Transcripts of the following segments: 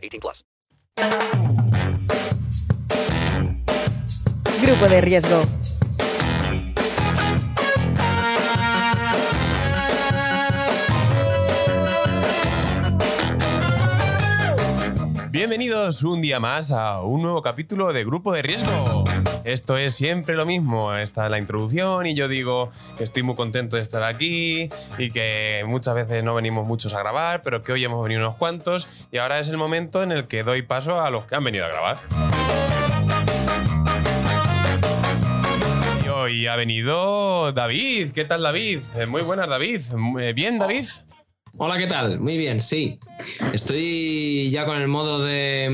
18 plus. Grupo de riesgo. Bienvenidos un día más a un nuevo capítulo de Grupo de Riesgo. Esto es siempre lo mismo. Esta es la introducción y yo digo que estoy muy contento de estar aquí y que muchas veces no venimos muchos a grabar, pero que hoy hemos venido unos cuantos y ahora es el momento en el que doy paso a los que han venido a grabar. Y hoy ha venido David. ¿Qué tal David? Eh, Muy buenas David. Eh, ¿Bien David? Hola, ¿qué tal? Muy bien, sí. Estoy ya con el modo de,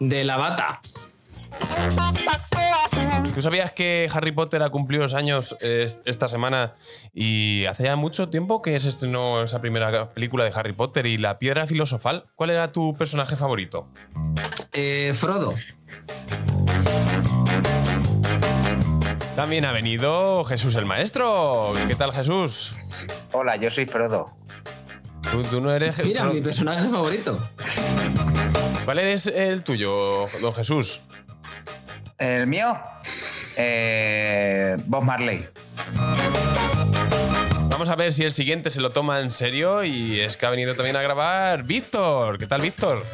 mm, de la bata. ¿Tú sabías que Harry Potter ha cumplido los años eh, esta semana y hace ya mucho tiempo que se estrenó esa primera película de Harry Potter y la piedra filosofal? ¿Cuál era tu personaje favorito? Eh, Frodo. También ha venido Jesús el Maestro. ¿Qué tal Jesús? Hola, yo soy Frodo. Tú, tú no eres... Mira, mi personaje favorito. ¿Cuál eres el tuyo, don Jesús? ¿El mío? Eh, Bob Marley. Vamos a ver si el siguiente se lo toma en serio y es que ha venido también a grabar Víctor. ¿Qué tal Víctor?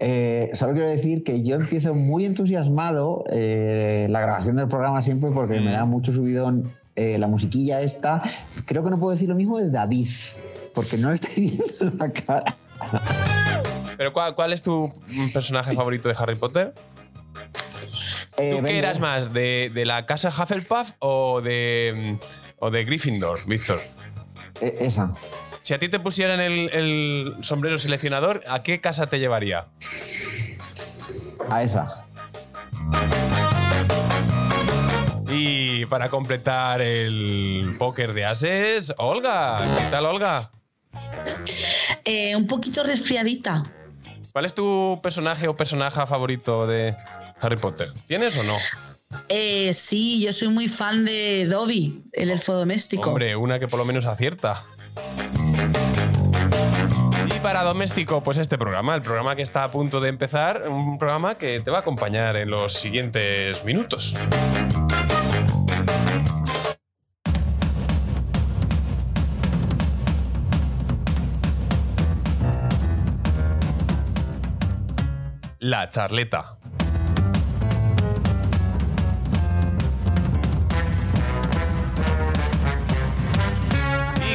Eh, solo quiero decir que yo empiezo muy entusiasmado eh, la grabación del programa siempre porque me da mucho subidón eh, la musiquilla esta. Creo que no puedo decir lo mismo de David, porque no le estoy viendo la cara. ¿Pero cuál, cuál es tu mm, personaje favorito de Harry Potter? Eh, ¿Tú qué eras más? ¿De, de la casa Hufflepuff o de, mm, o de Gryffindor, Víctor? Eh, esa. Si a ti te pusieran el, el sombrero seleccionador, ¿a qué casa te llevaría? A esa. Y para completar el póker de ases, Olga. ¿Qué tal, Olga? Eh, un poquito resfriadita. ¿Cuál es tu personaje o personaje favorito de Harry Potter? ¿Tienes o no? Eh, sí, yo soy muy fan de Dobby, el elfo doméstico. Hombre, una que por lo menos acierta. Y para doméstico, pues este programa, el programa que está a punto de empezar, un programa que te va a acompañar en los siguientes minutos. La charleta.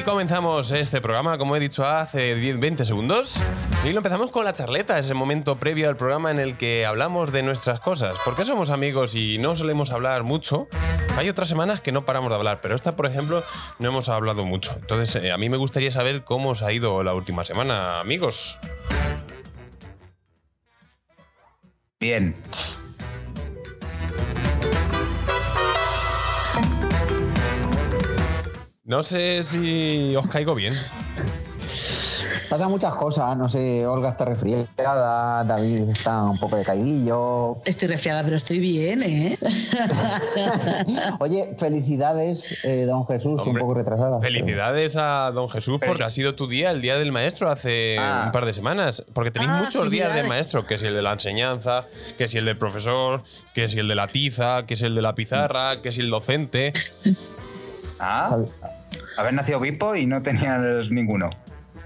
Comenzamos este programa, como he dicho hace 10, 20 segundos. Y lo empezamos con la charleta, ese momento previo al programa en el que hablamos de nuestras cosas. Porque somos amigos y no solemos hablar mucho. Hay otras semanas que no paramos de hablar, pero esta, por ejemplo, no hemos hablado mucho. Entonces, eh, a mí me gustaría saber cómo os ha ido la última semana, amigos. Bien. No sé si os caigo bien. Pasan muchas cosas, no sé, Olga está resfriada, David está un poco de caidillo. Estoy resfriada, pero estoy bien, ¿eh? Oye, felicidades, eh, don Jesús, Hombre, un poco retrasada. Felicidades a don Jesús porque ha sido tu día, el día del maestro, hace Ah. un par de semanas. Porque tenéis Ah, muchos días de maestro, que si el de la enseñanza, que si el del profesor, que si el de la tiza, que si el de la pizarra, que si el docente. Ah, haber nacido obispo y no tenías ninguno.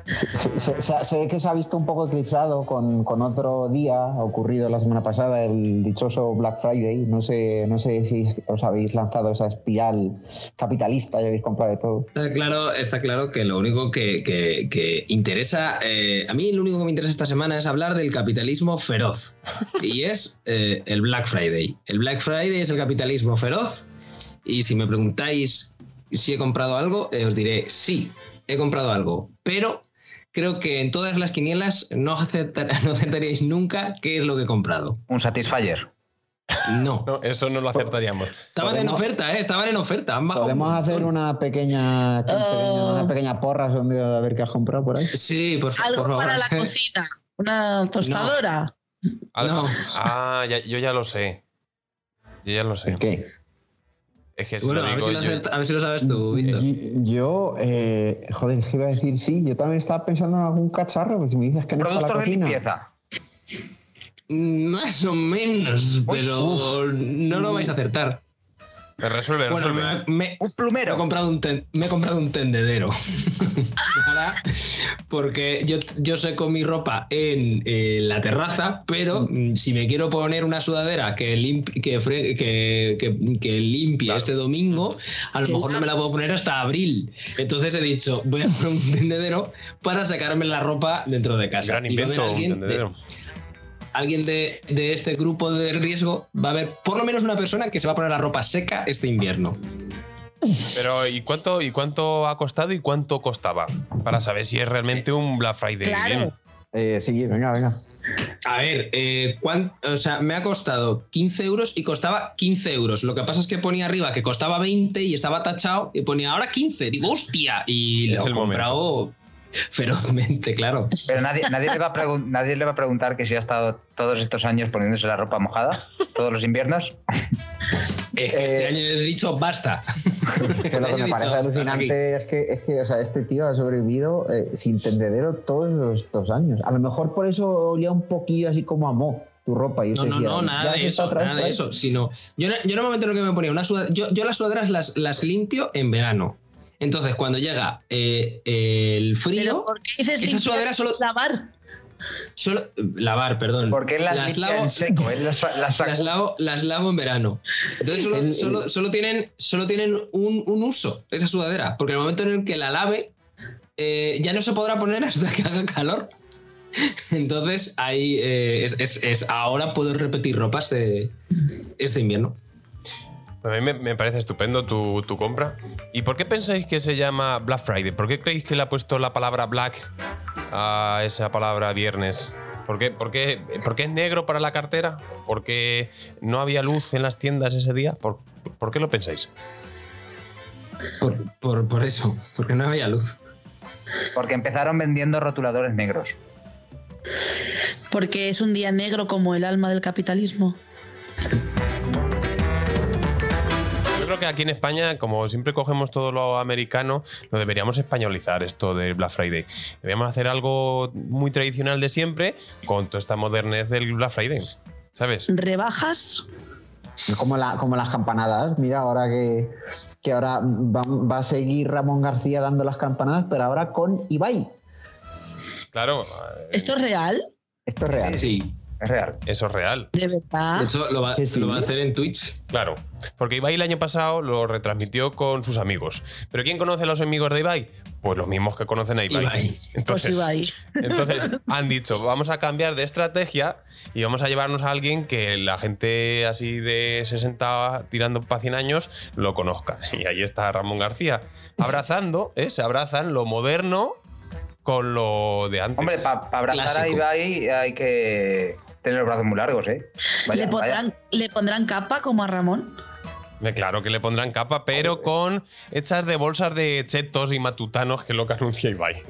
Sí, sí, sé, que se ha visto un poco eclipsado con, con otro día ocurrido la semana pasada, el dichoso Black Friday. No sé, no sé si os habéis lanzado esa espiral capitalista y habéis comprado de todo. Está claro, está claro que lo único que, que- que interesa, eh, a mí lo único que me interesa esta semana es hablar del capitalismo feroz. Y es eh, el Black Friday. El Black Friday es el capitalismo feroz. Y si me preguntáis si he comprado algo, eh, os diré sí, he comprado algo. Pero, creo que en todas las quinielas no, acertar- no acertaríais nunca qué es lo que he comprado. Un Satisfyer. No. No, eso no lo acertaríamos. Estaban en oferta, ¿eh? Estaban en oferta. han bajado un Podemos hacer una pequeña, una pequeña porra son de a ver qué has comprado por ahí. Sí, por, por Algo favor. para la cocina. Una tostadora. No. Ah, ya- yo ya lo sé. Yo ya lo sé. Que Es que si Bueno, lo a ver, si lo yo- acerta- a ver si lo sabes tú, Víctor. y- yo, eh, joder, ¿qué iba a decir? Sí, yo también estaba pensando en algún cacharro, pues si me dices que no es para la Productos de cocina. limpieza. Mm, Más o menos, pero no lo vais a acertar. Me resuelve, Bueno, resuelve. me, me- Un me he plumero. comprado un, ten- me he comprado un tendedero. Para- porque yo, yo seco mi ropa en eh, la terraza, pero mm, si me quiero poner una sudadera que, limp- que, fre- que, que- que limpie Claro. este domingo, a lo mejor no me la puedo poner hasta abril. Entonces he dicho, voy a poner un tendedero para sacarme la ropa dentro de casa. Gran Y va a haber invento, un alguien de- tendedero. Alguien de, de este grupo de riesgo va a haber por lo menos una persona que se va a poner la ropa seca este invierno. Pero ¿y cuánto, ¿y cuánto ha costado y cuánto costaba? Para saber si es realmente un Black Friday. Claro. bien. Eh, sí, venga, venga. A ver, eh, cuán- o sea, me ha costado 15 euros y costaba 15 euros. Lo que pasa es que ponía arriba que costaba 20 y estaba tachado y ponía ahora 15. Digo, hostia. Y Es lo he comprado ferozmente, claro. Pero nadie, nadie, le va a nadie le va a preguntar que si ha estado todos estos años poniéndose la ropa mojada, todos los inviernos. Es que este Eh, año he dicho basta. Lo que Este me dicho, parece alucinante es que, es que o sea, este tío ha sobrevivido eh, sin tendedero todos los dos años. A lo mejor por eso olía un poquillo así como a mo tu ropa. Y No, no, no, "Ya nada de eso, otra vez nada de ahí". eso. Sino, yo, yo normalmente lo que me ponía, una sudadera, yo, yo las sudaderas las, las limpio en verano. Entonces, cuando llega eh, el Pero frío, ¿por qué dices esa limpiar sudadera solo- lavar? solo, lavar, perdón. Porque las, las lavo, en seco, las, las las lavo, las lavo en verano. Entonces solo, El- solo- solo tienen, solo tienen un, un uso esa sudadera. Porque en el momento en el que la lave, eh, ya no se podrá poner hasta que haga calor. Entonces ahí eh, es, es- es- ahora puedo repetir ropas de este invierno. A mí me, me parece estupendo tu, tu compra. ¿Y por qué pensáis que se llama Black Friday? ¿Por qué creéis que le ha puesto la palabra black a esa palabra viernes? ¿Por qué, por qué- por qué es negro para la cartera? ¿Por qué no había luz en las tiendas ese día? ¿Por, por qué lo pensáis? Por, por- por eso, porque no había luz. Porque empezaron vendiendo rotuladores negros. Porque es un día negro como el alma del capitalismo. Yo creo que aquí en España, como siempre cogemos todo lo americano, lo deberíamos españolizar esto del Black Friday. Deberíamos hacer algo muy tradicional de siempre con toda esta modernez del Black Friday. ¿Sabes? Rebajas. Como, la, como las campanadas. Mira, ahora que, que ahora va, va a seguir Ramón García dando las campanadas, pero ahora con Ibai. Claro, eh, ¿Esto es real? Esto es real. Sí, Es real. eso es real. ¿De verdad? hecho lo va, ¿Que sí? lo va a hacer en Twitch. Claro, porque Ibai el año pasado lo retransmitió con sus amigos. ¿Pero quién conoce a los amigos de Ibai? Pues los mismos que conocen a Ibai. Ibai. Pues Entonces, Ibai. entonces han dicho, vamos a cambiar de estrategia y vamos a llevarnos a alguien que la gente así de 60 tirando para 100 años lo conozca. Y ahí está Ramón García, abrazando, ¿eh? se abrazan lo moderno con lo de antes. Hombre, para abrazar a. Ibai hay que tener los brazos muy largos, ¿eh? Vaya, ¿Le, pondrán. ¿Le pondrán capa como a Ramón? Eh, Claro que le pondrán capa, pero con hechas de bolsas de chetos y matutanos, que es lo que anuncia Ibai.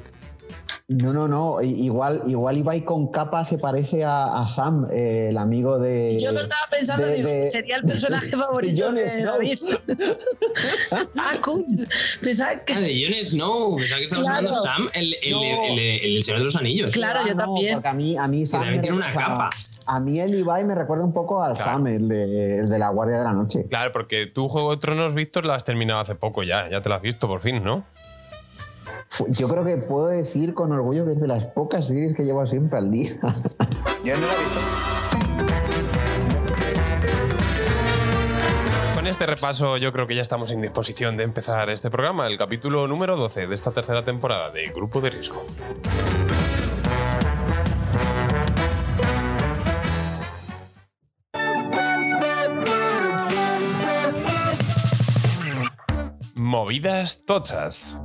No, no, no. Igual, igual Ibai con capa se parece a, a Sam, eh, el amigo de. Yo lo estaba pensando, de- digo, de- sería el personaje favorito Jon de. David. ah, cool. Pensaba que. Ah, de Jon Snow. Pensaba que estabas Claro. hablando Sam, el, el, No. el- el- el Señor de los Anillos. Claro, yo no, también. Porque a mí, a mí Sam. también tiene una capa. A mí el Ibai me recuerda un poco al Claro. Sam, el de, el de la Guardia de la Noche. Claro, porque tú Juego de Tronos, Víctor, la has terminado hace poco ya. Ya te la has visto por fin, ¿no? Yo creo que puedo decir con orgullo que es de las pocas series que llevo siempre al día. Yo no lo he visto. Con este repaso yo creo que ya estamos en disposición de empezar este programa, el capítulo número 12 de esta tercera temporada de Grupo de Riesgo. Movidas tochas.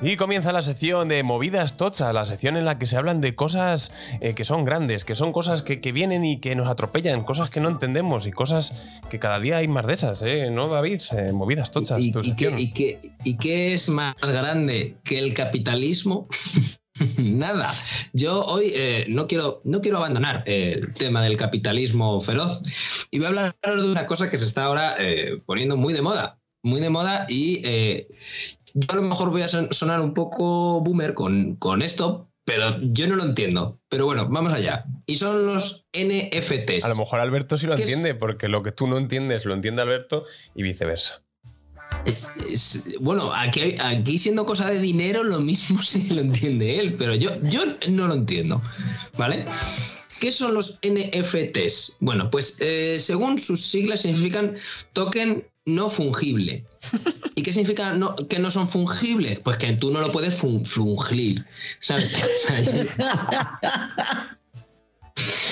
Y comienza la sección de movidas tochas, la sección en la que se hablan de cosas eh, que son grandes, que son cosas que, que vienen y que nos atropellan, cosas que no entendemos y cosas que cada día hay más de esas, ¿eh? ¿No, David? Eh, movidas tochas, ¿Y, tu y qué, sección. y qué- y qué es más grande que el capitalismo? Nada. Yo hoy eh, no, quiero, no quiero abandonar eh, el tema del capitalismo feroz y voy a hablar de una cosa que se está ahora eh, poniendo muy de moda. Muy de moda y yo a lo mejor voy a son- sonar un poco boomer con, con esto, pero yo no lo entiendo. Pero bueno, vamos allá. Y son los NFTs. A lo mejor Alberto sí lo entiende, porque lo que tú no entiendes lo entiende Alberto y viceversa. Es- bueno, aquí, aquí siendo cosa de dinero, lo mismo sí lo entiende él, pero yo, yo no lo entiendo. ¿Vale? ¿Qué son los NFTs? Bueno, pues eh, según sus siglas significan token no fungible. ¿Y qué significa no- que no son fungibles? Pues que tú no lo puedes fun- fungir. ¿Sabes?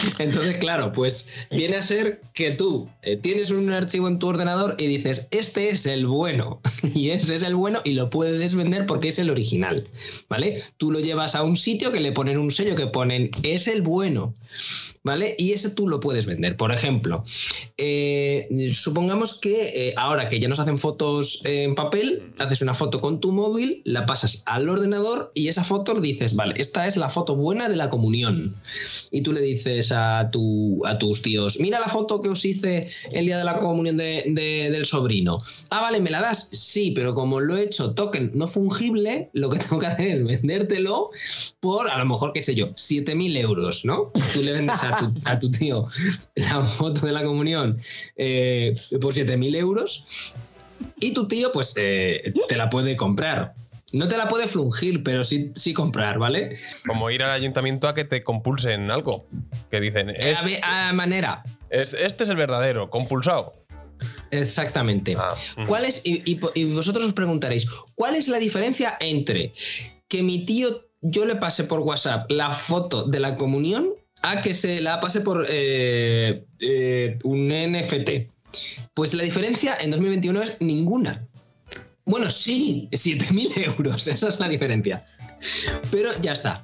Entonces, claro, pues viene a ser que tú eh, tienes un archivo en tu ordenador y dices, este es el bueno, y ese es el bueno y lo puedes vender porque es el original, ¿vale? Tú lo llevas a un sitio que le ponen un sello que ponen, es el bueno, ¿vale? Y ese tú lo puedes vender. Por ejemplo, eh, supongamos que eh, ahora que ya nos hacen fotos en papel, haces una foto con tu móvil, la pasas al ordenador y esa foto dices, vale, esta es la foto buena de la comunión y tú le dices a, tu, a tus tíos, mira la foto que os hice el día de la comunión de- de- del sobrino. Ah, vale, ¿me la das? Sí, pero como lo he hecho token no fungible, lo que tengo que hacer es vendértelo por, a lo mejor, qué sé yo, 7.000 euros, ¿no? Tú le vendes a tu, a tu tío la foto de la comunión eh, por 7.000 euros y tu tío, pues, eh, te la puede comprar. No te la puede flungir, pero sí, sí comprar, ¿vale? Como ir al ayuntamiento a que te compulsen algo. Que dicen, Eh, "Es- a manera. es- este es el verdadero, compulsado. Exactamente. Ah. ¿Cuál es, y, y- y vosotros os preguntaréis, ¿cuál es la diferencia entre que mi tío, yo le pase por WhatsApp la foto de la comunión a que se la pase por eh, eh, un NFT? Pues la diferencia en 2021 es ninguna. Bueno, sí, 7.000 euros, esa es la diferencia. Pero ya está.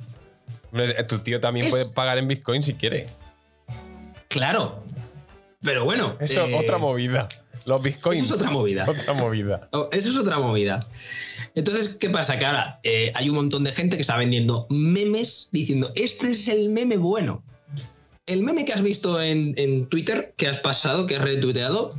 Tu tío también Es- puede pagar en Bitcoin si quiere. Claro. Pero bueno. Eso, eh, otra movida. Los Bitcoins. eso es otra movida. Otra movida. Oh, Eso es otra movida. Entonces, ¿qué pasa? Que ahora eh, hay un montón de gente que está vendiendo memes diciendo, este es el meme bueno. El meme que has visto en, en Twitter, que has pasado, que has retuiteado,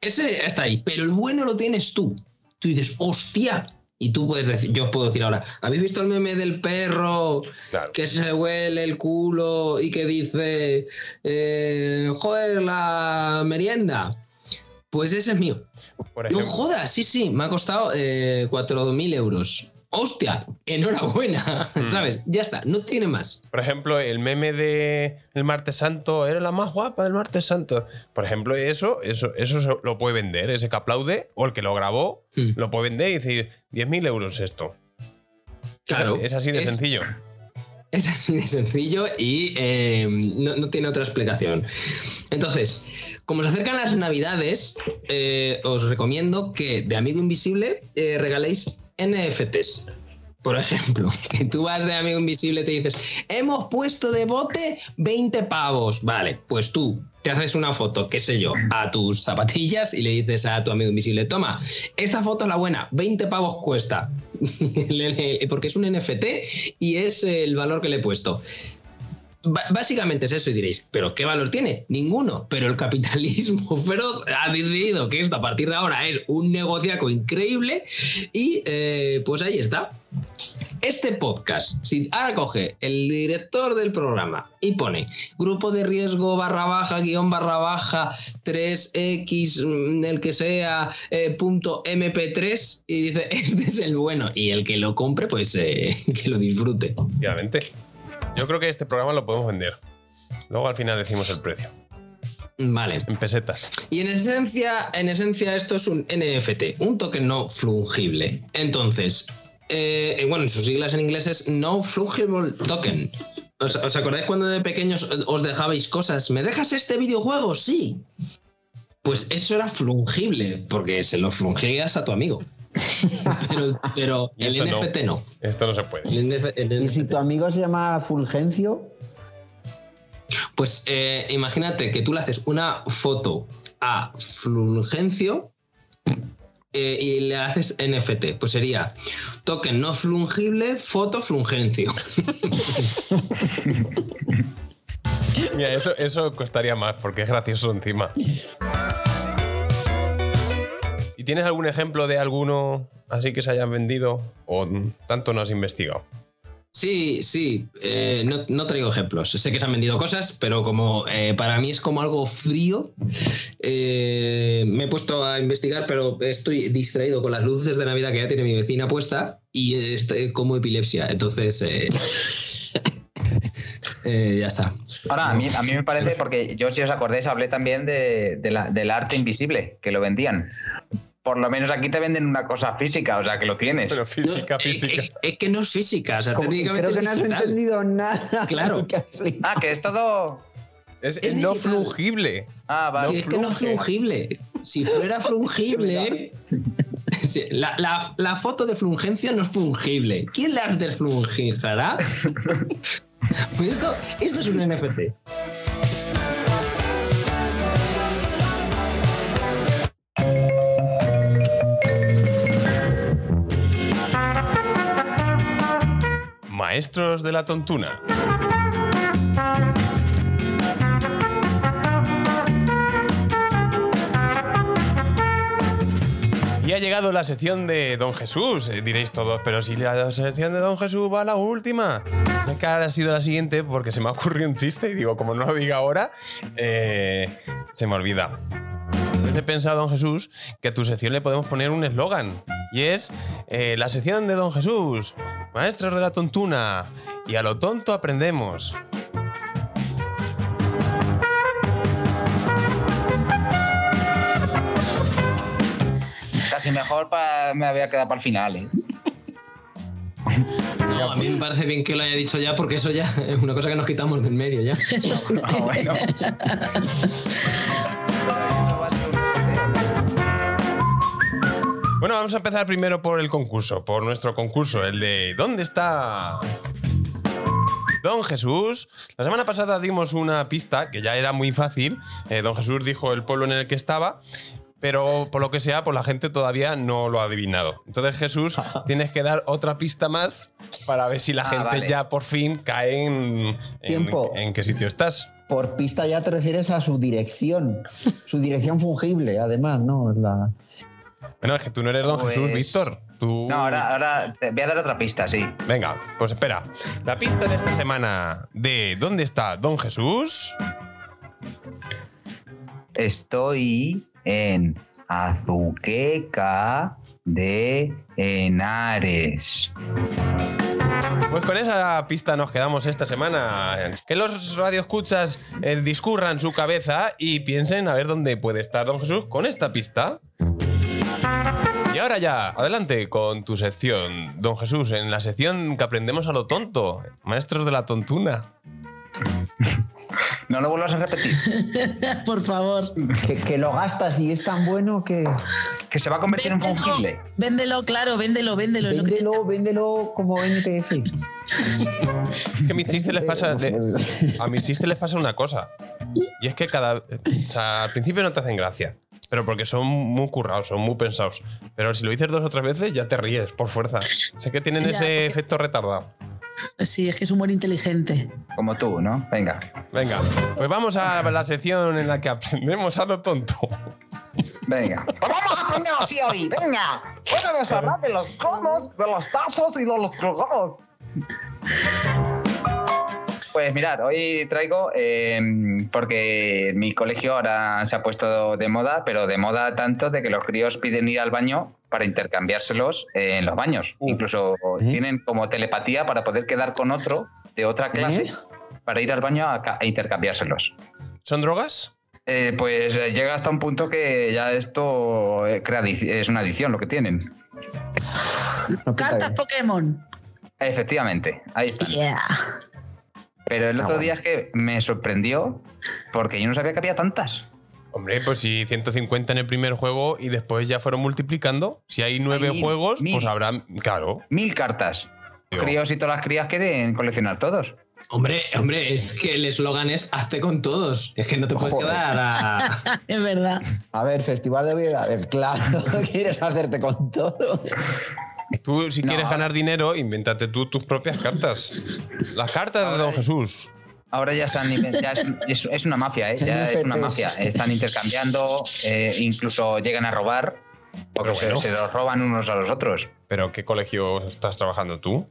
ese está ahí, pero el bueno lo tienes tú. Tú dices, hostia. Y tú puedes decir, yo os puedo decir ahora, ¿habéis visto el meme del perro Claro. que se huele el culo y que dice, eh, joder, la merienda? Pues ese es mío. Por No jodas, sí, sí, me ha costado eh, 4.000 euros. ¡Hostia! Enhorabuena, Mm. ¿sabes? Ya está, no tiene más. por ejemplo, el meme de el martes santo era la más guapa del martes santo. Por ejemplo, eso, eso, eso lo puede vender. Ese que aplaude o el que lo grabó Mm. lo puede vender y decir 10.000 euros esto. Claro. Es así de es- sencillo. Es así de sencillo y eh, no, no tiene otra explicación. Entonces, como se acercan las navidades, eh, os recomiendo que de Amigo Invisible eh, regaléis NFTs. Por ejemplo, que tú vas de Amigo Invisible y te dices, hemos puesto de bote 20 pavos. Vale, pues tú te haces una foto, qué sé yo, a tus zapatillas y le dices a tu amigo invisible, toma, esta foto es la buena, 20 pavos cuesta. Porque es un NFT y es el valor que le he puesto. Básicamente es eso diréis, ¿pero qué valor tiene? Ninguno. Pero el capitalismo feroz ha decidido que esto a partir de ahora es un negociaco increíble y eh, pues ahí está. Este podcast, si ahora coge el director del programa y pone grupo de riesgo barra baja, guion barra baja, 3x, mm, el que sea, eh, punto mp3, y dice, este es el bueno, y el que lo compre, pues eh, que lo disfrute. Obviamente. Yo creo que este programa lo podemos vender. Luego al final decimos el precio. Vale. En pesetas. Y en esencia, en esencia esto es un NFT, un token no fungible. Entonces, eh, bueno, en sus siglas en inglés es No Fungible Token. ¿Os, os acordáis cuando de pequeños os dejabais cosas? ¿Me dejas este videojuego? Sí. Pues eso era fungible, porque se lo fungías a tu amigo. pero, el no. NFT no. Esto no se puede. El NF el Y si tu amigo se llama Fulgencio, Pues eh, imagínate que tú le haces una foto a Fulgencio eh, y le haces NFT. Pues sería token no fungible, foto Fulgencio. Mira, eso, eso costaría más porque es gracioso encima. ¿Y tienes algún ejemplo de alguno así que se hayan vendido o tanto no has investigado? Sí, sí, eh, no, no traigo ejemplos. Sé que se han vendido cosas, pero como eh, para mí es como algo frío, eh, me he puesto a investigar, pero estoy distraído con las luces de Navidad que ya tiene mi vecina puesta y estoy como epilepsia. Entonces, eh, eh, ya está. Ahora, a mí, a mí me parece, porque yo, si os acordáis, hablé también de, de la- del arte invisible, que lo vendían. Por lo menos aquí te venden una cosa física, o sea, que lo tienes. Pero física, No, física. Es, es que no es física, o sea, como- técnicamente creo que no has digital. entendido nada. Claro. que. Ah, que es todo. Es, no fungible. Ah, vale. Es que no es fungible. Si fuera fungible. La, la- la foto de Flungencia no es fungible. ¿Quién la desflungijará? Pues esto, esto es un NFT. Maestros de la tontuna. Y ha llegado la sección de Don Jesús. Eh, Diréis todos, pero si la sección de Don Jesús va a la última. Sé que ahora ha sido la siguiente porque se me ha ocurrido un chiste y digo, como no lo diga ahora, eh, se me olvida. Entonces he pensado, Don Jesús, que a tu sección le podemos poner un eslogan. Y es eh, la sección de Don Jesús, maestros de la tontuna. Y a lo tonto aprendemos. Casi mejor pa- me había quedado para el final, ¿eh? No, a mí me parece bien que lo haya dicho ya, porque eso ya es una cosa que nos quitamos del medio ya. Eso sí. Ah, bueno. Bueno, vamos a empezar primero por el concurso, por nuestro concurso, el de ¿Dónde está Don Jesús? La semana pasada dimos una pista que ya era muy fácil. Eh, don Jesús dijo el pueblo en el que estaba. Pero por lo que sea, pues la gente todavía no lo ha adivinado. Entonces, Jesús, tienes que dar otra pista más para ver si la Ah, gente vale. ya por fin cae en, Tiempo. en qué sitio estás. Por pista ya te refieres a su dirección. Su dirección fungible, además, ¿no? La... Bueno, es que tú no eres Don Pues- Jesús, Víctor. Tú... No, ahora, ahora te voy a dar otra pista, sí. Venga, pues espera. La pista de esta semana de ¿Dónde está Don Jesús? Estoy en Azuqueca de Henares. Pues con esa pista nos quedamos esta semana. Que los radioescuchas eh, discurran su cabeza y piensen a ver dónde puede estar Don Jesús con esta pista. Y ahora ya, adelante con tu sección, Don Jesús, en la sección que aprendemos a lo tonto, maestros de la tontuna. No lo vuelvas a repetir. Por favor. Que, que lo gastas y es tan bueno que. Que se va a convertir en Véndelo, fungible. Véndelo, claro, véndelo, véndelo. es lo que Véndelo, véndelo como NTF. Es que a mis chistes les pasa. le- a mis chistes les pasa una cosa. Y es que cada. O sea, al principio no te hacen gracia. Pero porque son muy currados, son muy pensados. Pero si lo dices dos o tres veces, ya te ríes, por fuerza. Sé que tienen Ya, ese porque- efecto retardado. Sí, es que es humor inteligente. Como tú, ¿no? Venga. Venga, pues vamos a la sección en la que aprendemos a lo tonto. Venga. Pues vamos a aprender así hoy, venga. Podemos hablar de los cromos, de los tazos y de los crogados. Pues mirad, hoy traigo, eh, porque mi colegio ahora se ha puesto de moda, pero de moda tanto de que los críos piden ir al baño para intercambiárselos eh, en los baños. Uh. Incluso tienen como telepatía para poder quedar con otro de otra clase para ir al baño a, ca- a intercambiárselos. ¿Son drogas? Eh, pues eh, llega hasta un punto que ya esto eh, crea es una adicción lo que tienen. Cartas. Pokémon. Efectivamente, ahí está. Yeah. Pero el Ah, otro bueno. día es que me sorprendió porque yo no sabía que había tantas. Hombre, pues si 150 en el primer juego y después ya fueron multiplicando, si hay nueve Hay mil, juegos, mil. pues habrá. Claro. Mil cartas. Los críos y todas las crías quieren coleccionar todos. Hombre, hombre, es que el eslogan es hazte con todos. Es que no te puedes Joder. quedar a. Es verdad. A ver, Festival de Vida. Claro, quieres hacerte con todo. Tú, si No. quieres ganar dinero, invéntate tú tus propias cartas. Las cartas de Don Jesús. Ahora ya, inven- ya es, es- es una mafia, ¿eh? Ya es una mafia. Están intercambiando, eh, incluso llegan a robar, porque se- los roban unos a los otros. ¿Pero qué colegio estás trabajando tú?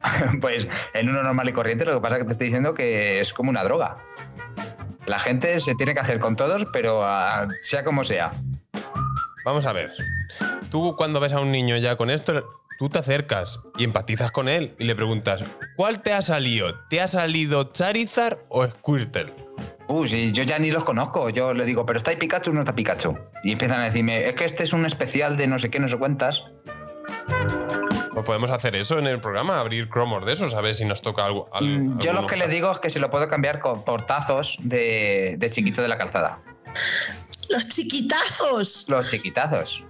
Pues en uno normal y corriente, lo que pasa es que te estoy diciendo que es como una droga. La gente se tiene que hacer con todos, pero sea como sea. Vamos a ver. Tú cuando ves a un niño ya con esto, tú te acercas y empatizas con él y le preguntas, ¿cuál te ha salido? ¿Te ha salido Charizard o Squirtle? Uy, sí, yo ya ni los conozco. Yo le digo, pero está ahí Pikachu o no está Pikachu. Y empiezan a decirme, es que este es un especial de no sé qué, no sé cuántas. Pues podemos hacer eso en el programa, abrir cromos de esos, a ver si nos toca algo. al- Mm, Yo lo que le digo es que se lo puedo cambiar con, por tazos de, de chiquito de la calzada. Los chiquitazos. Los chiquitazos.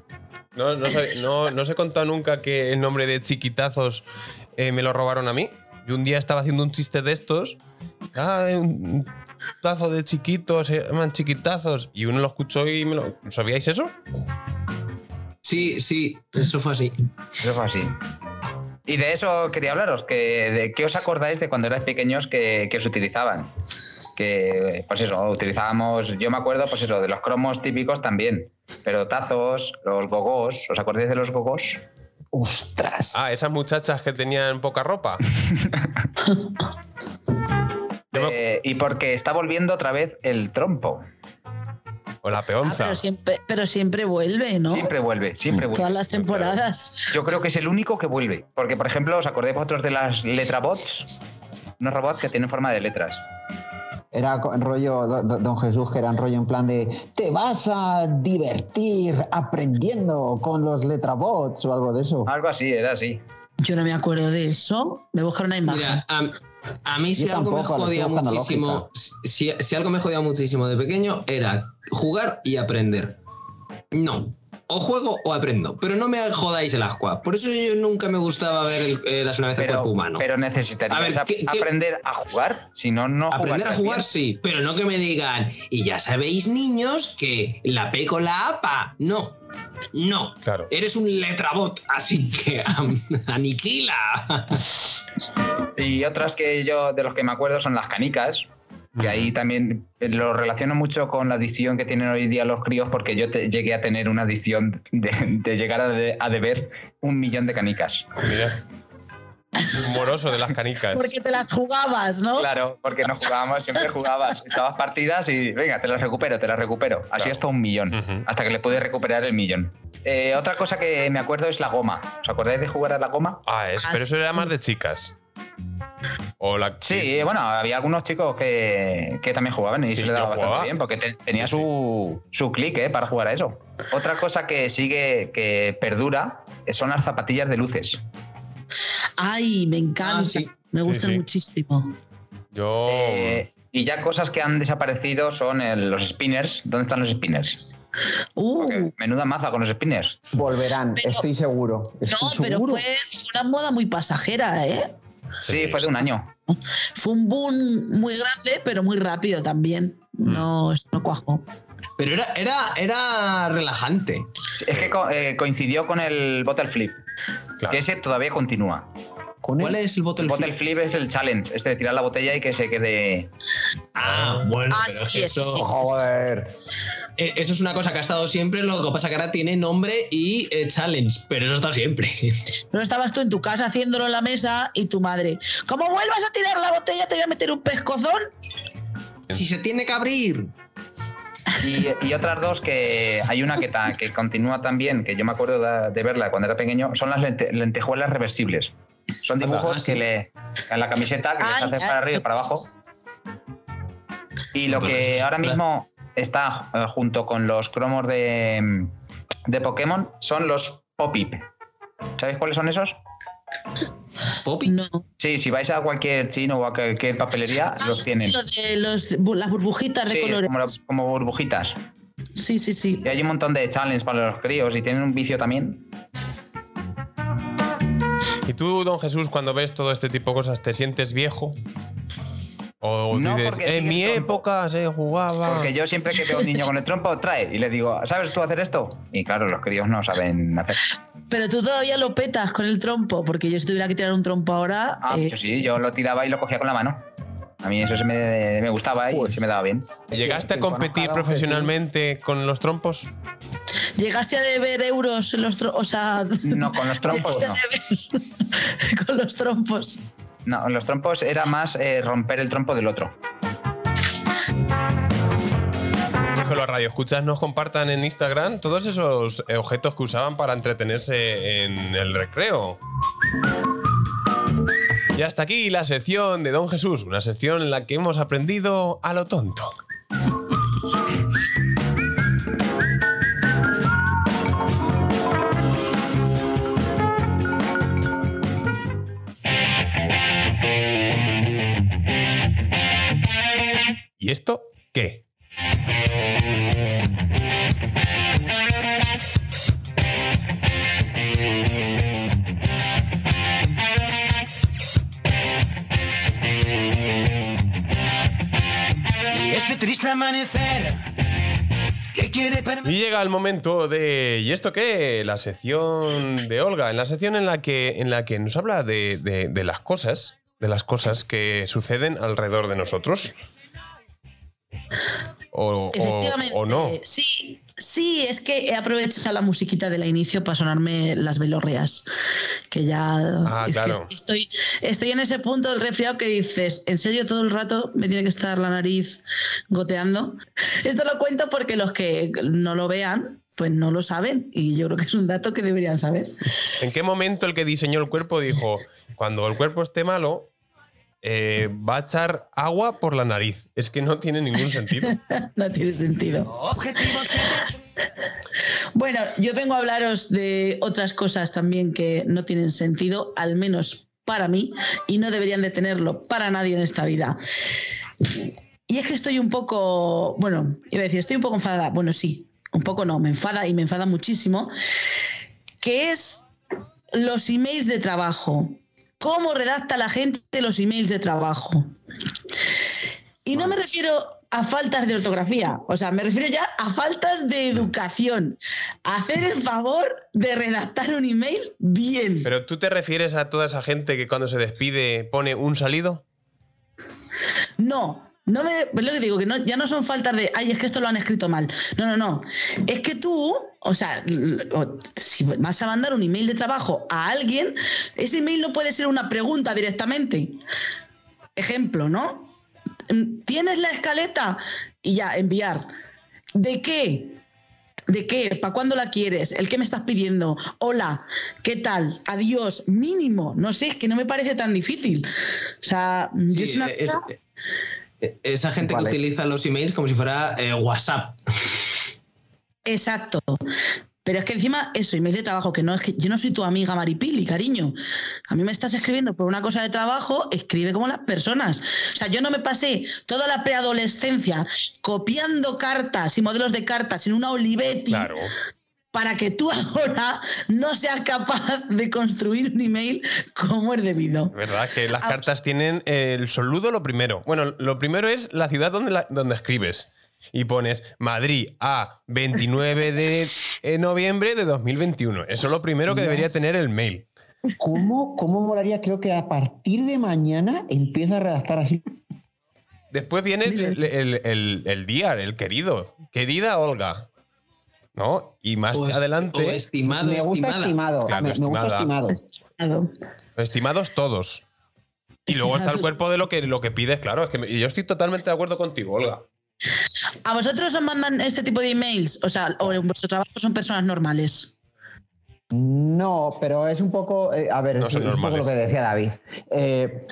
No, no, sé- no, no os he contado nunca que el nombre de chiquitazos eh, me lo robaron a mí. Yo un día estaba haciendo un chiste de estos. Ah, un tazo de chiquitos, se llaman chiquitazos. Y uno lo escuchó y me lo. ¿Sabíais eso? Sí, sí, eso fue así. Eso fue así. Y de eso quería hablaros, que de qué os acordáis de cuando erais pequeños que, que os utilizaban. Que, pues eso, utilizábamos, yo me acuerdo, pues eso, de los cromos típicos también. Pero tazos, los gogos, ¿os acordáis de los gogos? ¡Ostras! Ah, esas muchachas que tenían poca ropa. Eh, y porque está volviendo otra vez el trompo. O la Ah, peonza. pero, siempre, pero siempre vuelve, ¿no? Siempre vuelve, siempre vuelve. Todas las temporadas. Yo creo que es el único que vuelve. Porque, por ejemplo, ¿os acordáis vosotros de las letrabots? Unos robots que tienen forma de letras. Era en rollo, do- do- don Jesús, que era en rollo en plan de te vas a divertir aprendiendo con los letrabots o algo de eso. Algo así, era así. Yo no me acuerdo de eso. Me buscar una imagen. Mira, a, a mí si Yo algo me tampoco, jodía muchísimo, si, si algo me jodía muchísimo de pequeño era jugar y aprender. No. O juego o aprendo. Pero no me jodáis el ascua. Por eso yo nunca me gustaba ver el, eh, las una vez el Pero, cuerpo humano. pero necesitarías A ver, ap- ¿qué- qué- aprender a jugar. Si no, no Aprender a jugar bien. sí, pero no que me digan, y ya sabéis niños que la P con la APA. No, no. Claro. Eres un letrabot, así que aniquila. Y otras que yo de los que me acuerdo son las canicas. Que ahí también eh, lo relaciono mucho con la adicción que tienen hoy día los críos, porque yo te- llegué a tener una adicción de, de llegar a, de- a deber un millón de canicas. Mira. Moroso de las canicas. Porque te las jugabas, ¿no? Claro, porque no jugábamos, siempre jugabas. Echabas partidas y venga, te las recupero, te las recupero. Así Claro. hasta un millón, hasta que le pude recuperar el millón. Eh, otra cosa que me acuerdo es la goma. ¿Os acordáis de jugar a la goma? Ah, es, pero eso era más de chicas. O la. Sí, bueno, había algunos chicos que, que también jugaban y Sí, se le daba bastante bien porque te- tenía Sí, sí. su, su clic eh, para jugar a eso. Otra cosa que sigue, que perdura, son las zapatillas de luces. Ay, me encanta. Ah, sí. Me Sí, gusta sí. muchísimo. Yo. Eh, y ya cosas que han desaparecido son el- los spinners. ¿Dónde están los spinners? Uh, menuda maza con los spinners. Volverán, Pero- estoy seguro. Estoy no, pero seguro. fue, fue una moda muy pasajera, ¿eh? Sí, fue de un año. Fue un boom muy grande, pero muy rápido también. Mm. No, no cuajó. Pero era, era, era relajante. Sí, Es que co- eh, coincidió con el Bottle Flip, Claro. que ese todavía continúa. Con ¿Cuál es el bottle El Bottle flip? Flip es el challenge, este de tirar la botella y que se quede. Ah, bueno, Ah, pero sí, eso sí. Joder. eh, eso es una cosa que ha estado siempre, lo que pasa que ahora tiene nombre y eh, challenge, pero eso está siempre. No estabas tú en tu casa haciéndolo en la mesa y tu madre, como vuelvas a tirar la botella, te voy a meter un pescozón. si se tiene que abrir. Y, y otras dos que hay una que, ta- que continúa también, que yo me acuerdo de, de verla cuando era pequeño, son las lente- lentejuelas reversibles. Son dibujos Ah, sí. que le. en la camiseta que les Ay, haces para arriba y para abajo. Y lo que ahora mismo está eh, junto con los cromos de, de Pokémon son los Popip. ¿Sabéis cuáles son esos? Poppy. No. Sí, si vais a cualquier chino o a cualquier papelería, Ah, los sí, tienen. Lo de los, las burbujitas de Sí, colores. como, como burbujitas. Sí, sí, sí. Y hay un montón de challenges para los críos y tienen un vicio también. ¿Y tú, don Jesús, cuando ves todo este tipo de cosas, te sientes viejo? ¿O No, dices, en mi trompo". época se jugaba? Porque yo siempre que veo a un niño con el trompo, trae. Y le digo, ¿sabes tú hacer esto? Y claro, los críos no saben hacer. Pero tú todavía lo petas con el trompo, porque yo si tuviera que tirar un trompo ahora. Ah, eh, yo sí, yo lo tiraba y lo cogía con la mano. A mí eso se me, me gustaba y se me daba bien. ¿Llegaste a competir profesionalmente con los trompos? ¿Llegaste a deber euros en los trompos? O sea. No, con los trompos no. deber con los trompos. No, los trompos era más eh, romper el trompo del otro. Déjalo a Radio Escuchas, nos compartan en Instagram todos esos objetos que usaban para entretenerse en el recreo. Y hasta aquí la sección de Don Jesús, una sección en la que hemos aprendido a lo tonto. ¿Y esto qué? Este triste amanecer que quiere Y llega el momento de ¿y esto qué? La sección de Olga, en la sección en la que, en la que nos habla de, de- de las cosas, de las cosas que suceden alrededor de nosotros. O, o- Efectivamente. o no. Sí, sí, es que he aprovechado la musiquita del inicio para sonarme las velorreas. Que ya. Ah, es que claro. estoy, estoy en ese punto del resfriado que dices, ¿en serio todo el rato me tiene que estar la nariz goteando? Esto lo cuento porque los que no lo vean, pues no lo saben. Y yo creo que es un dato que deberían saber. ¿En qué momento el que diseñó el cuerpo dijo, cuando el cuerpo esté malo, eh, va a echar agua por la nariz? Es que no tiene ningún sentido. no tiene sentido. objetivos Bueno, yo vengo a hablaros de otras cosas también que no tienen sentido, al menos para mí, y no deberían de tenerlo para nadie en esta vida. Y es que estoy un poco, bueno, iba a decir, estoy un poco enfadada. Bueno, sí, un poco no, me enfada y me enfada muchísimo, que es los emails de trabajo. ¿Cómo redacta la gente los emails de trabajo? Y no me refiero a faltas de ortografía, o sea, me refiero ya a faltas de educación. Hacer el favor de redactar un email bien. ¿Pero tú te refieres a toda esa gente que cuando se despide pone un salido? No, no me. Es lo que digo, que no, ya no son faltas de. Ay, es que esto lo han escrito mal. No, no, no. Es que tú, o sea, si vas a mandar un email de trabajo a alguien, ese email no puede ser una pregunta directamente. Ejemplo, ¿no? ¿Tienes la escaleta? Y ya, enviar. ¿De qué? ¿De qué? ¿Para cuándo la quieres? ¿El qué me estás pidiendo? Hola, ¿qué tal? Adiós, mínimo. No sé, es que no me parece tan difícil. O sea, yo es una es- esa gente Vale. que utiliza los emails como si fuera eh, WhatsApp. Exacto. Pero es que encima, eso, email de trabajo, que no es que yo no soy tu amiga Maripili, cariño. A mí me estás escribiendo por una cosa de trabajo, escribe como las personas. O sea, yo no me pasé toda la preadolescencia copiando cartas y modelos de cartas en una Olivetti Claro. Para que tú ahora no seas capaz de construir un email como es debido. ¿Verdad? Que las cartas tienen el soludo lo primero. Bueno, lo primero es la ciudad donde, la- donde escribes. Y pones Madrid a 29 de eh, noviembre de 2021. Eso es lo primero que debería tener el mail. ¿Cómo, ¿Cómo molaría? Creo que a partir de mañana empieza a redactar así. Después viene el, el, el- el día, el querido. Querida Olga. ¿No? Y más O es- adelante, o estimado, me gusta estimado. Claro, me, me gusta estimado. estimados todos. Y luego está el cuerpo de lo que, lo que pides, claro. Es que yo estoy totalmente de acuerdo contigo, Olga. ¿A vosotros os mandan este tipo de emails? O sea, o en vuestro trabajo son personas normales. No, pero es un poco, eh, a ver, No es, un poco lo que decía David. Eh,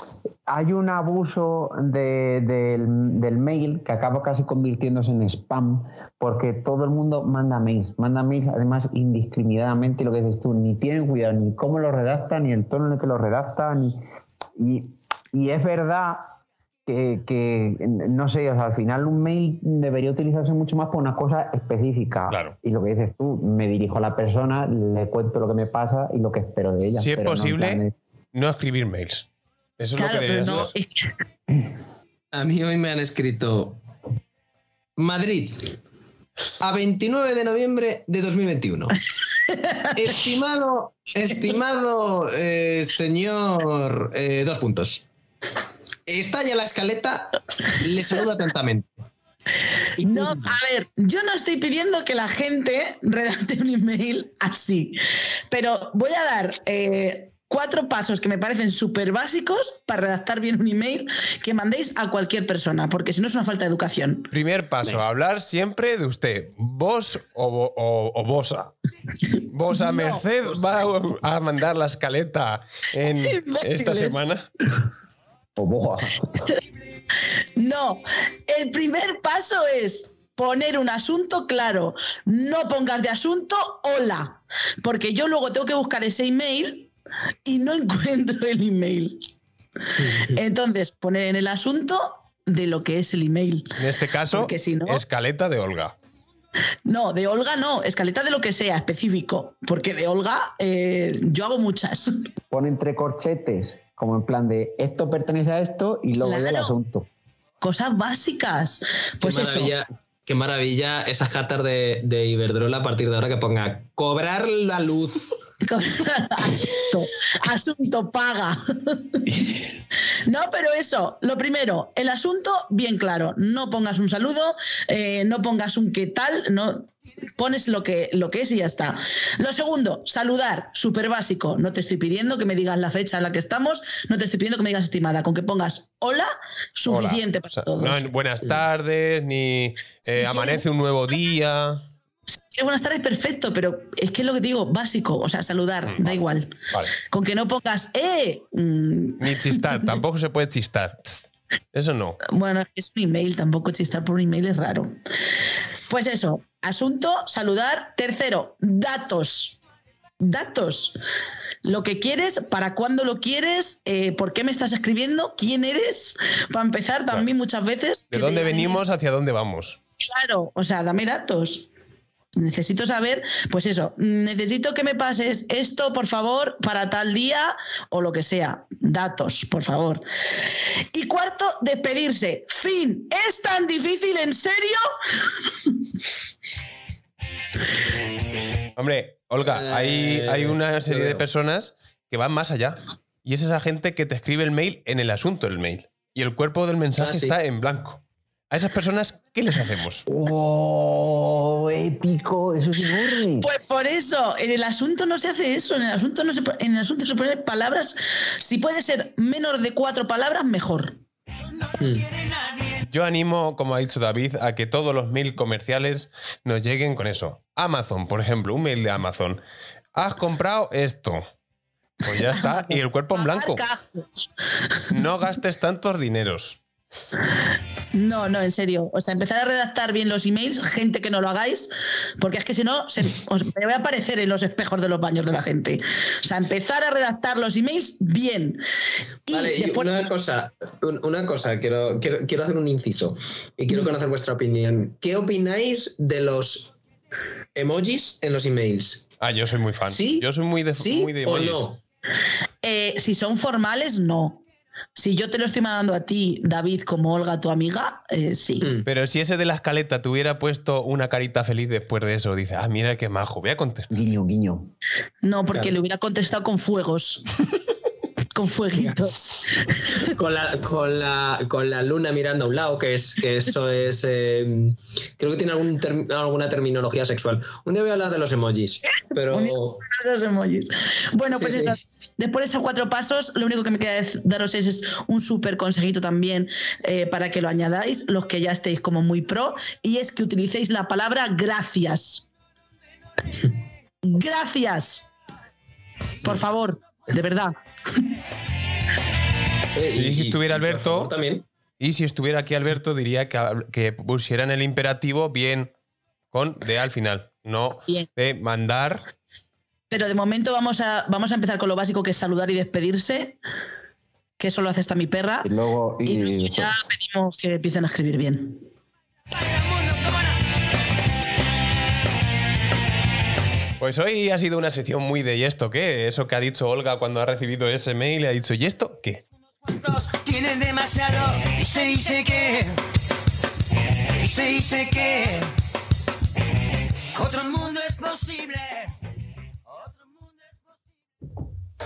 hay un abuso de- del, del mail que acaba casi convirtiéndose en spam porque todo el mundo manda mails, manda mails además indiscriminadamente, lo que dices tú, ni tienen cuidado ni cómo lo redacta, ni el tono en el que lo redacta, ni, y, y es verdad que, que, no sé, o sea, al final un mail debería utilizarse mucho más por una cosa específica. Claro. Y lo que dices tú, me dirijo a la persona, le cuento lo que me pasa y lo que espero de ella. Si es no posible, plan no escribir mails. Eso Claro, es lo que pero no. ser. es que- A mí hoy me han escrito Madrid a 29 de noviembre de 2021. estimado, estimado eh, señor, eh, dos puntos. Está ya la escaleta, le saludo atentamente. No, a ver, yo no estoy pidiendo que la gente redacte un email así, pero voy a dar eh, cuatro pasos que me parecen súper básicos para redactar bien un email que mandéis a cualquier persona, porque si no es una falta de educación. Primer paso, hablar siempre de usted. Vos o, o, o vosa. Vosa No, Merced va a mandar la escaleta en esta semana. o boa. No, el primer paso es poner un asunto claro. No pongas de asunto hola, porque yo luego tengo que buscar ese email y no encuentro el email. Entonces, poner en el asunto de lo que es el email. En este caso, si no- escaleta de Olga. No, de Olga no, escaleta de lo que sea, específico, porque de Olga eh, yo hago muchas. Pone entre corchetes, como en plan de esto pertenece a esto y luego el asunto. Cosas básicas. Pues qué eso. maravilla, qué maravilla esas cartas de, de Iberdrola a partir de ahora que ponga cobrar la luz. Asunto, asunto paga. No, pero eso, lo primero, el asunto bien claro. No pongas un saludo, eh, no pongas un qué tal, no pones lo que, lo que es y ya está. Lo segundo, saludar, súper básico. No te estoy pidiendo que me digas la fecha en la que estamos, no te estoy pidiendo que me digas estimada. Con que pongas hola, suficiente Hola. para O sea, todos. no en buenas tardes, ni eh, amanece un nuevo día. Si buenas tardes, perfecto, pero es que es lo que te digo, básico, o sea, saludar, Mm, da vale. igual. Vale. Con que no pongas, eh, mm, Ni chistar, tampoco se puede chistar. Eso no. Bueno, es un email, tampoco chistar por un email es raro. Pues eso, asunto, saludar. Tercero, datos. Datos. Lo que quieres, para cuándo lo quieres, eh, por qué me estás escribiendo, quién eres. Para empezar, también muchas veces. ¿De dónde venimos? ¿Hacia dónde vamos? Claro, o sea, dame datos. Necesito saber, pues eso, necesito que me pases esto, por favor, para tal día o lo que sea. Datos, por favor. Y cuarto, despedirse. Fin. ¿Es tan difícil, en serio? Hombre, Olga, hay, Eh, hay una serie de personas que van más allá. Y es esa gente que te escribe el mail en el asunto del mail. Y el cuerpo del mensaje Ah, sí. está en blanco. A esas personas, ¿qué les hacemos? ¡Oh! Épico, eso es enorme. Pues por eso, en el asunto no se hace eso. En el asunto no se, en el asunto se ponen palabras. Si puede ser menos de cuatro palabras, mejor. Yo animo, como ha dicho David, a que todos los mails comerciales nos lleguen con eso. Amazon, por ejemplo, un mail de Amazon. Has comprado esto. Pues ya está. Y el cuerpo en blanco. No gastes tantos dineros. No, no, en serio. O sea, empezar a redactar bien los emails, gente que no lo hagáis, porque es que si no, se, os me voy a aparecer en los espejos de los baños de la gente. O sea, empezar a redactar los emails bien. Y Vale, y después, una cosa, un- una cosa, quiero, quiero, quiero hacer un inciso y quiero conocer vuestra opinión. ¿Qué opináis de los emojis en los emails? Ah, yo soy muy fan. ¿Sí? Yo soy muy de, ¿Sí muy de o emojis. no? eh, si son formales, no. Si yo te lo estoy mandando a ti, David, como Olga, tu amiga, eh, sí. Mm. Pero si ese de la escaleta te hubiera puesto una carita feliz después de eso, dice, ah, mira qué majo, voy a contestar. Guiño, guiño. No, porque Claro. le hubiera contestado con fuegos. con fueguitos. Con la, con, la, con la luna mirando a un lado, que es que eso es. eh, creo que tiene algún alguna terminología sexual. Un día voy a hablar de los emojis, pero. Los emojis. Bueno, pues sí. eso. Después de esos cuatro pasos, lo único que me queda daros es, es un súper consejito también eh, para que lo añadáis, los que ya estéis como muy pro, y es que utilicéis la palabra gracias. Gracias. Por favor, de verdad. Eh, Y si estuviera Alberto- favor, también. Y si estuviera aquí Alberto, diría que, que pusieran el imperativo bien con de al final, no Bien. de mandar. Pero de momento vamos a, vamos a empezar con lo básico que es saludar y despedirse. Que eso lo hace hasta mi perra. Y luego. Y luego Y, ya pedimos que empiecen a escribir bien. Pues hoy ha sido una sección muy de ¿y esto qué? Eso que ha dicho Olga cuando ha recibido ese mail ha dicho ¿y esto qué? Tienen demasiado y se dice que y se dice que otro mundo es posible. Otro mundo es posible.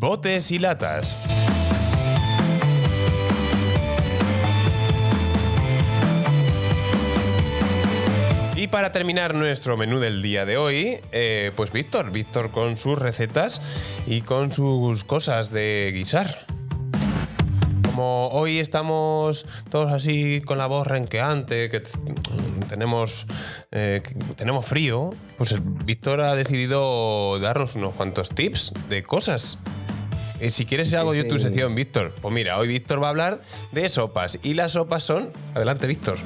Botes y latas. Y para terminar nuestro menú del día de hoy, eh, pues Víctor, Víctor con sus recetas y con sus cosas de guisar. Como hoy estamos todos así con la voz renqueante, que tenemos, eh, que tenemos frío, pues Víctor ha decidido darnos unos cuantos tips de cosas. Eh, si quieres hago yo tu sección, Víctor. Pues mira, hoy Víctor va a hablar de sopas. Y las sopas son... Adelante, Víctor.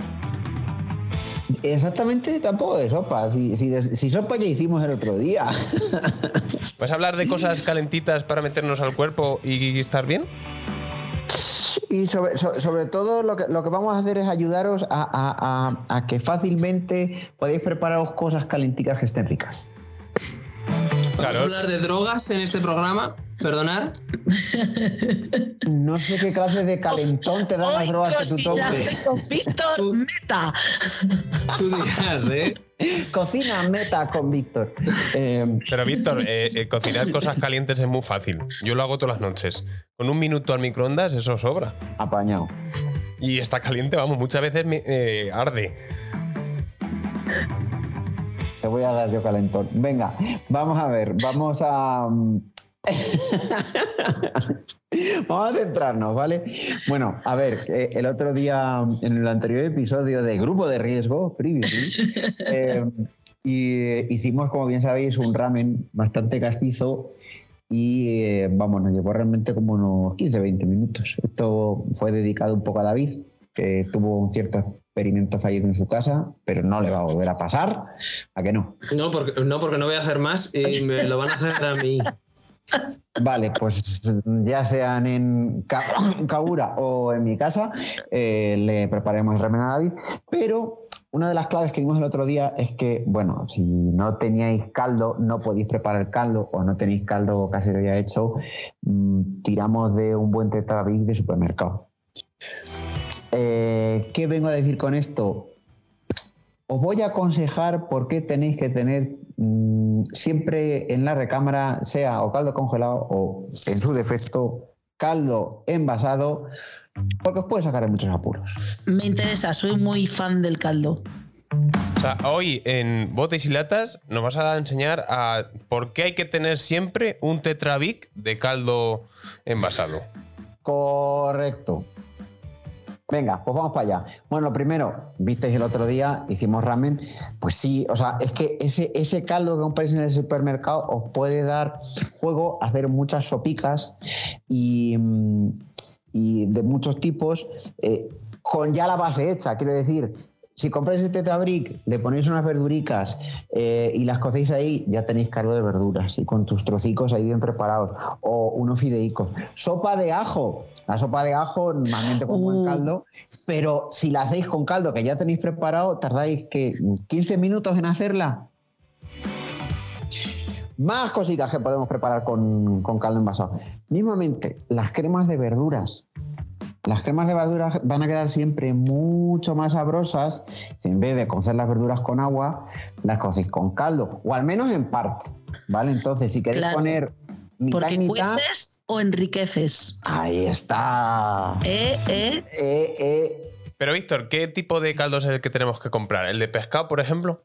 Exactamente, tampoco de sopa. Si, si, si sopa ya hicimos el otro día. ¿Vas a hablar de cosas calentitas para meternos al cuerpo y estar bien? Y sobre, so- sobre todo lo que, lo que vamos a hacer es ayudaros a, a- a- a que fácilmente podéis prepararos cosas calenticas que estén ricas. ¿Vamos a Claro. hablar de drogas en este programa? Perdonar. No sé qué clase de calentón te dan las drogas que tú Cocina tomes. con Víctor Tú- Meta. Tú dirás, ¿eh? Cocina meta con Víctor. Eh, Pero Víctor, eh, eh, cocinar cosas calientes es muy fácil. Yo lo hago todas las noches. Con un minuto al microondas eso sobra. apañado. Y está caliente, vamos, muchas veces me, eh, arde. Te voy a dar yo calentón. Venga, vamos a ver, vamos a. vamos a centrarnos, ¿vale? Bueno, a ver, el otro día, en el anterior episodio de Grupo de Riesgo, Previously, eh, y, eh, hicimos, como bien sabéis, un ramen bastante castizo y, eh, vamos, nos llevó realmente como unos 15-20 minutos. Esto fue dedicado un poco a David, que tuvo un cierto experimento fallido en su casa, pero no le va a volver a pasar. ¿A que no? No porque, no, porque no voy a hacer más y me lo van a hacer a mí. Vale, pues ya sean en Ka- Kaura o en mi casa, eh, le preparemos el ramen a David. Pero una de las claves que vimos el otro día es que, bueno, si no teníais caldo, no podéis preparar caldo o no tenéis caldo casero ya hecho, mm, tiramos de un buen tetrabric de supermercado. Eh, ¿Qué vengo a decir con esto? Os voy a aconsejar por qué tenéis que tener mm, siempre en la recámara, sea o caldo congelado o, en su defecto, caldo envasado, porque os puede sacar de muchos apuros. Me interesa, soy muy fan del caldo. O sea, hoy en Botes y Latas nos vas a enseñar a por qué hay que tener siempre un tetravic de caldo envasado. Correcto. Venga, pues vamos para allá. Bueno, lo primero, visteis el otro día, hicimos ramen. Pues sí, o sea, es que ese, ese caldo que compráis en el supermercado os puede dar juego a hacer muchas sopicas y, mm, y de muchos tipos eh, con ya la base hecha. Quiero decir, si compráis este tetrabric, le ponéis unas verduricas eh, y las cocéis ahí, ya tenéis caldo de verduras y con tus trocicos ahí bien preparados. O unos fideicos. Sopa de ajo. La sopa de ajo normalmente con buen Uh. caldo, pero si la hacéis con caldo que ya tenéis preparado, tardáis que 15 minutos en hacerla. Más cositas que podemos preparar con, con caldo envasado. Mismamente, las cremas de verduras. Las cremas de verduras van a quedar siempre mucho más sabrosas si en vez de cocer las verduras con agua, las cocéis con caldo, o al menos en parte. ¿Vale? Entonces, si queréis Claro. poner mitad Porque mitad, cueces o enriqueces. ahí está. Eh, eh. Eh, eh, Pero Víctor, ¿qué tipo de caldo es el que tenemos que comprar? ¿El de pescado, por ejemplo?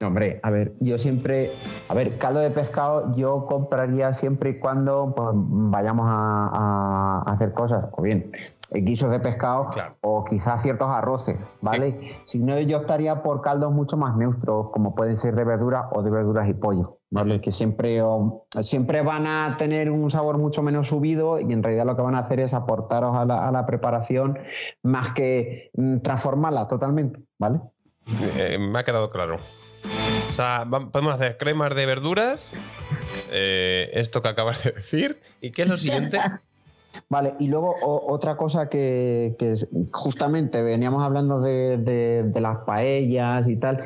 No, Hombre, a ver, yo siempre, a ver, caldo de pescado yo compraría siempre y cuando pues, vayamos a, a hacer cosas, o bien eh, guisos de pescado Claro. o quizás ciertos arroces, ¿vale? Si no, yo estaría por caldos mucho más neutros, como pueden ser de verduras o de verduras y pollo, ¿vale? Que siempre, o- siempre van a tener un sabor mucho menos subido y en realidad lo que van a hacer es aportaros a la, a la preparación más que mm, transformarla totalmente, ¿vale? Eh, me ha quedado claro. O sea, podemos hacer cremas de verduras, eh, esto que acabas de decir. ¿Y qué es lo siguiente? Vale, y luego otra cosa que, justamente veníamos hablando de, las paellas y tal,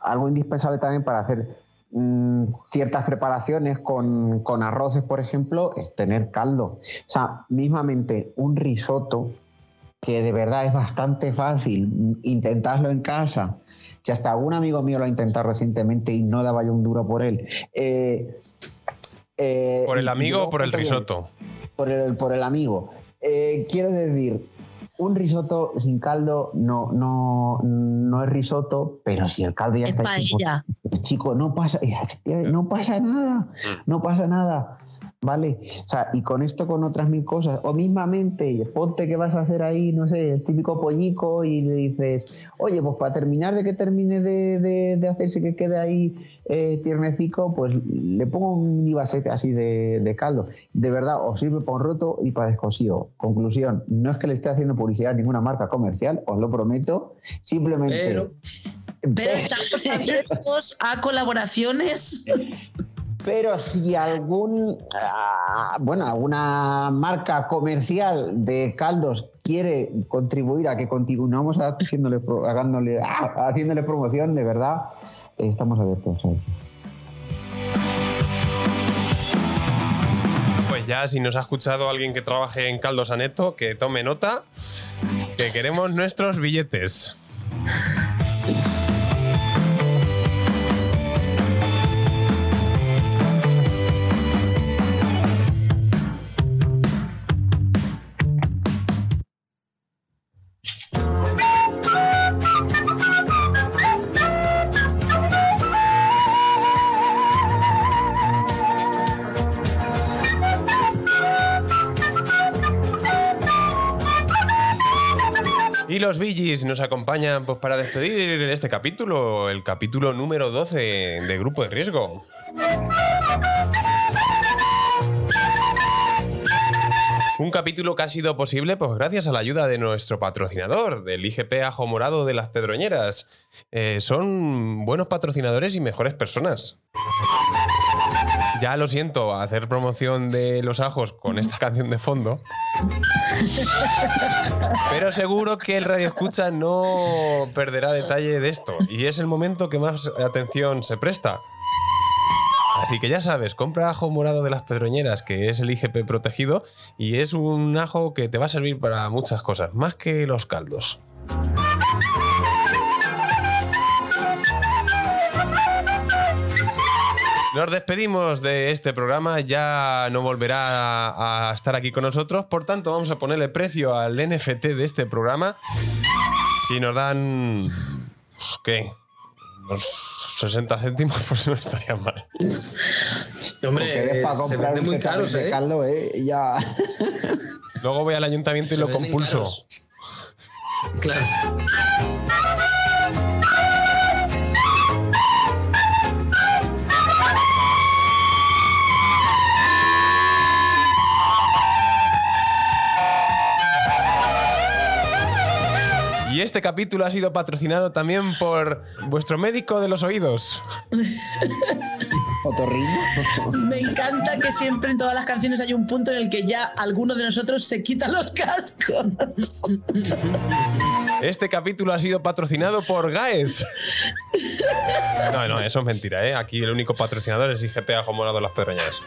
algo indispensable también para hacer mm, ciertas preparaciones con, arroces, por ejemplo, es tener caldo. O sea, mismamente un risotto, que de verdad es bastante fácil, mm, intentarlo en casa. Si hasta algún amigo mío lo ha intentado recientemente y no daba yo un duro por él. Eh, eh, ¿Por el amigo o por el risotto? por el, por el amigo. Eh, quiero decir, un risotto sin caldo no, no, no es risotto, pero si el caldo ya Es está paella. pues, chico, no pasa, no pasa nada, no pasa nada. ¿Vale? O sea, y con esto, con otras mil cosas, o mismamente, ponte que vas a hacer ahí, no sé, el típico pollico y le dices, oye, pues para terminar de que termine de, de- de hacerse que quede ahí eh, tiernecico, pues le pongo un mini vasete así de, de caldo. De verdad, os sirve para un roto y para descosido. Conclusión, no es que le esté haciendo publicidad a ninguna marca comercial, os lo prometo, simplemente... Pero- Pero estamos abiertos a colaboraciones. Pero si algún, ah, bueno, alguna marca comercial de caldos quiere contribuir a que continuemos haciéndole, ah, haciéndole promoción, de verdad, estamos abiertos. ¿sabes? Pues ya, si nos ha escuchado alguien que trabaje en Caldo Saneto, que tome nota, que queremos nuestros billetes. Los Billys nos acompañan pues, para despedir este capítulo, el capítulo número 12 de Grupo de Riesgo. Un capítulo que ha sido posible pues, gracias a la ayuda de nuestro patrocinador, del IGP Ajo Morado de las Pedroñeras. Eh, son buenos patrocinadores y mejores personas. Ya lo siento, hacer promoción de los ajos con esta canción de fondo. Pero seguro que el radio escucha no perderá detalle de esto. Y es el momento que más atención se presta. Así que ya sabes, compra ajo morado de las pedroñeras, que es el IGP protegido, y es un ajo que te va a servir para muchas cosas, más que los caldos. Nos despedimos de este programa, ya no volverá a, a estar aquí con nosotros, por tanto vamos a ponerle precio al NFT de este programa. Si nos dan... pues, ¿Qué? Unos 60 céntimos, pues no estaría mal. Hombre, eh, para se un muy caros, de ¿eh? caldo, ¿eh? Ya. Luego voy al ayuntamiento y Se lo compulso. Claro. Y este capítulo ha sido patrocinado también por vuestro médico de los oídos. Otorrino. Me encanta que siempre en todas las canciones hay un punto en el que ya alguno de nosotros se quita los cascos. Este capítulo ha sido patrocinado por Gaes. No, no, eso es mentira, ¿eh? Aquí el único patrocinador es IGP Ajo Morado Las Pedroñas.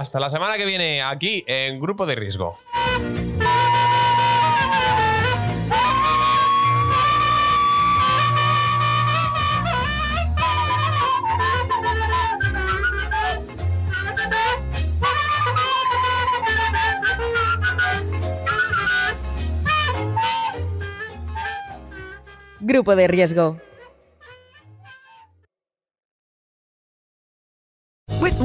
Hasta la semana que viene aquí en Grupo de Riesgo. Grupo de Riesgo.